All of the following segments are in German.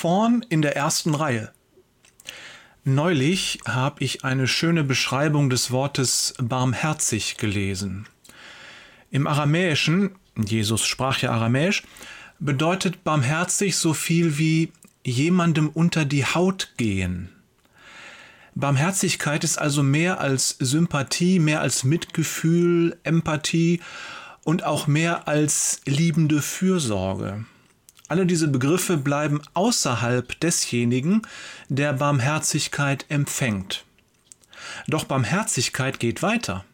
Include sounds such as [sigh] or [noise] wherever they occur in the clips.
Vorn in der ersten Reihe. Neulich habe ich eine schöne Beschreibung des Wortes barmherzig gelesen. Im Aramäischen, Jesus sprach ja Aramäisch, bedeutet barmherzig so viel wie jemandem unter die Haut gehen. Barmherzigkeit ist also mehr als Sympathie, mehr als Mitgefühl, Empathie und auch mehr als liebende Fürsorge. Alle diese Begriffe bleiben außerhalb desjenigen, der Barmherzigkeit empfängt. Doch Barmherzigkeit geht weiter.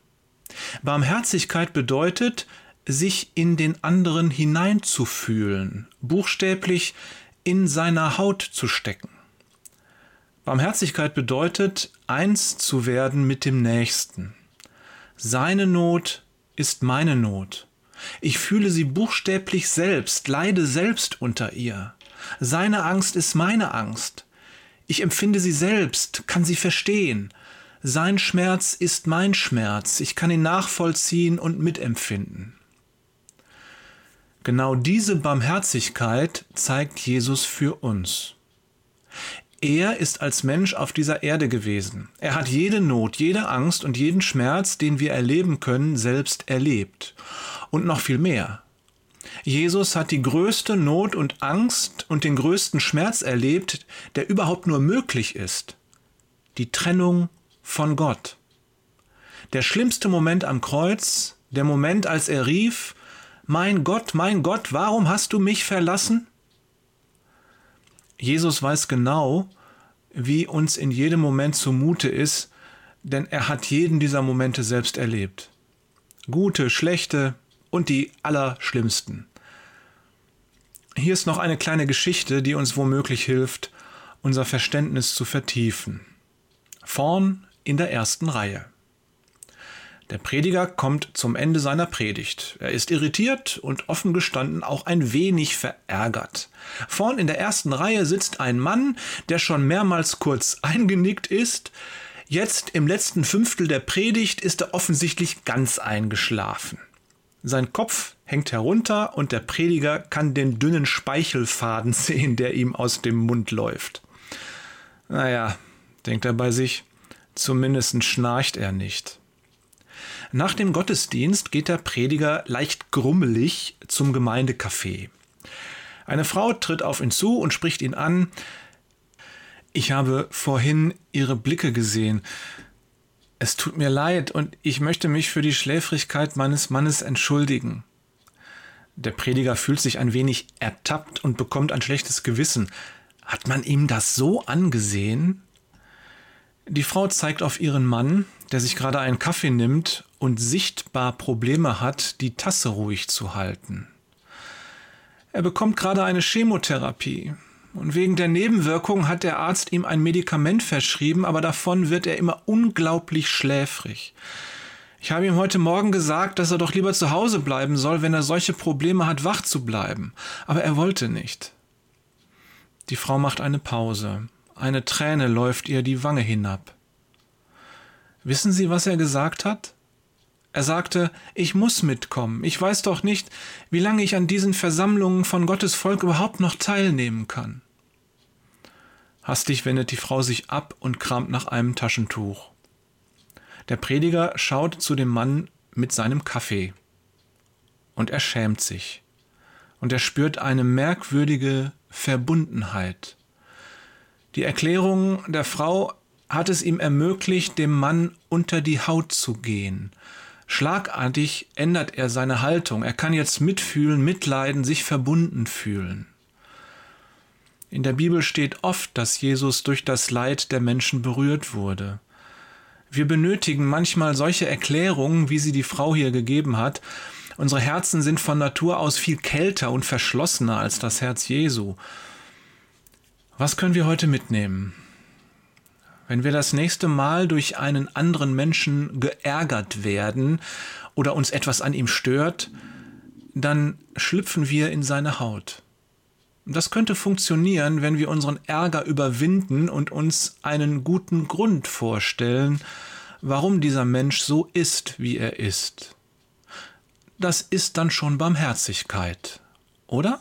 Barmherzigkeit bedeutet, sich in den anderen hineinzufühlen, buchstäblich in seiner Haut zu stecken. Barmherzigkeit bedeutet, eins zu werden mit dem Nächsten. Seine Not ist meine Not. Ich fühle sie buchstäblich selbst, leide selbst unter ihr. Seine Angst ist meine Angst. Ich empfinde sie selbst, kann sie verstehen. Sein Schmerz ist mein Schmerz, ich kann ihn nachvollziehen und mitempfinden. Genau diese Barmherzigkeit zeigt Jesus für uns. Er ist als Mensch auf dieser Erde gewesen. Er hat jede Not, jede Angst und jeden Schmerz, den wir erleben können, selbst erlebt. Und noch viel mehr. Jesus hat die größte Not und Angst und den größten Schmerz erlebt, der überhaupt nur möglich ist. Die Trennung von Gott. Der schlimmste Moment am Kreuz, der Moment, als er rief, Mein Gott, mein Gott, warum hast du mich verlassen? Jesus weiß genau, wie uns in jedem Moment zumute ist, denn er hat jeden dieser Momente selbst erlebt. Gute, schlechte und die allerschlimmsten. Hier ist noch eine kleine Geschichte, die uns womöglich hilft, unser Verständnis zu vertiefen. Vorn in der ersten Reihe. Der Prediger kommt zum Ende seiner Predigt. Er ist irritiert und offen gestanden auch ein wenig verärgert. Vorn in der ersten Reihe sitzt ein Mann, der schon mehrmals kurz [laughs] eingenickt ist. Jetzt im letzten Fünftel der Predigt ist er offensichtlich ganz eingeschlafen. Sein Kopf hängt herunter und der Prediger kann den dünnen Speichelfaden [laughs] sehen, der ihm aus dem Mund läuft. Naja, denkt er bei sich, zumindest schnarcht er nicht. Nach dem Gottesdienst geht der Prediger leicht grummelig zum Gemeindecafé. Eine Frau tritt auf ihn zu und spricht ihn an. Ich habe vorhin Ihre Blicke gesehen. Es tut mir leid und ich möchte mich für die Schläfrigkeit meines Mannes entschuldigen. Der Prediger fühlt sich ein wenig ertappt und bekommt ein schlechtes Gewissen. Hat man ihm das so angesehen? Die Frau zeigt auf ihren Mann, der sich gerade einen Kaffee nimmt und sichtbar Probleme hat, die Tasse ruhig zu halten. Er bekommt gerade eine Chemotherapie. Und wegen der Nebenwirkung hat der Arzt ihm ein Medikament verschrieben, aber davon wird er immer unglaublich schläfrig. Ich habe ihm heute Morgen gesagt, dass er doch lieber zu Hause bleiben soll, wenn er solche Probleme hat, wach zu bleiben. Aber er wollte nicht. Die Frau macht eine Pause. Eine Träne läuft ihr die Wange hinab. Wissen Sie, was er gesagt hat? Er sagte, ich muss mitkommen. Ich weiß doch nicht, wie lange ich an diesen Versammlungen von Gottes Volk überhaupt noch teilnehmen kann. Hastig wendet die Frau sich ab und kramt nach einem Taschentuch. Der Prediger schaut zu dem Mann mit seinem Kaffee. Und er schämt sich. Und er spürt eine merkwürdige Verbundenheit. Die Erklärung der Frau hat es ihm ermöglicht, dem Mann unter die Haut zu gehen. Schlagartig ändert er seine Haltung. Er kann jetzt mitfühlen, mitleiden, sich verbunden fühlen. In der Bibel steht oft, dass Jesus durch das Leid der Menschen berührt wurde. Wir benötigen manchmal solche Erklärungen, wie sie die Frau hier gegeben hat. Unsere Herzen sind von Natur aus viel kälter und verschlossener als das Herz Jesu. Was können wir heute mitnehmen? Wenn wir das nächste Mal durch einen anderen Menschen geärgert werden oder uns etwas an ihm stört, dann schlüpfen wir in seine Haut. Das könnte funktionieren, wenn wir unseren Ärger überwinden und uns einen guten Grund vorstellen, warum dieser Mensch so ist, wie er ist. Das ist dann schon Barmherzigkeit, oder?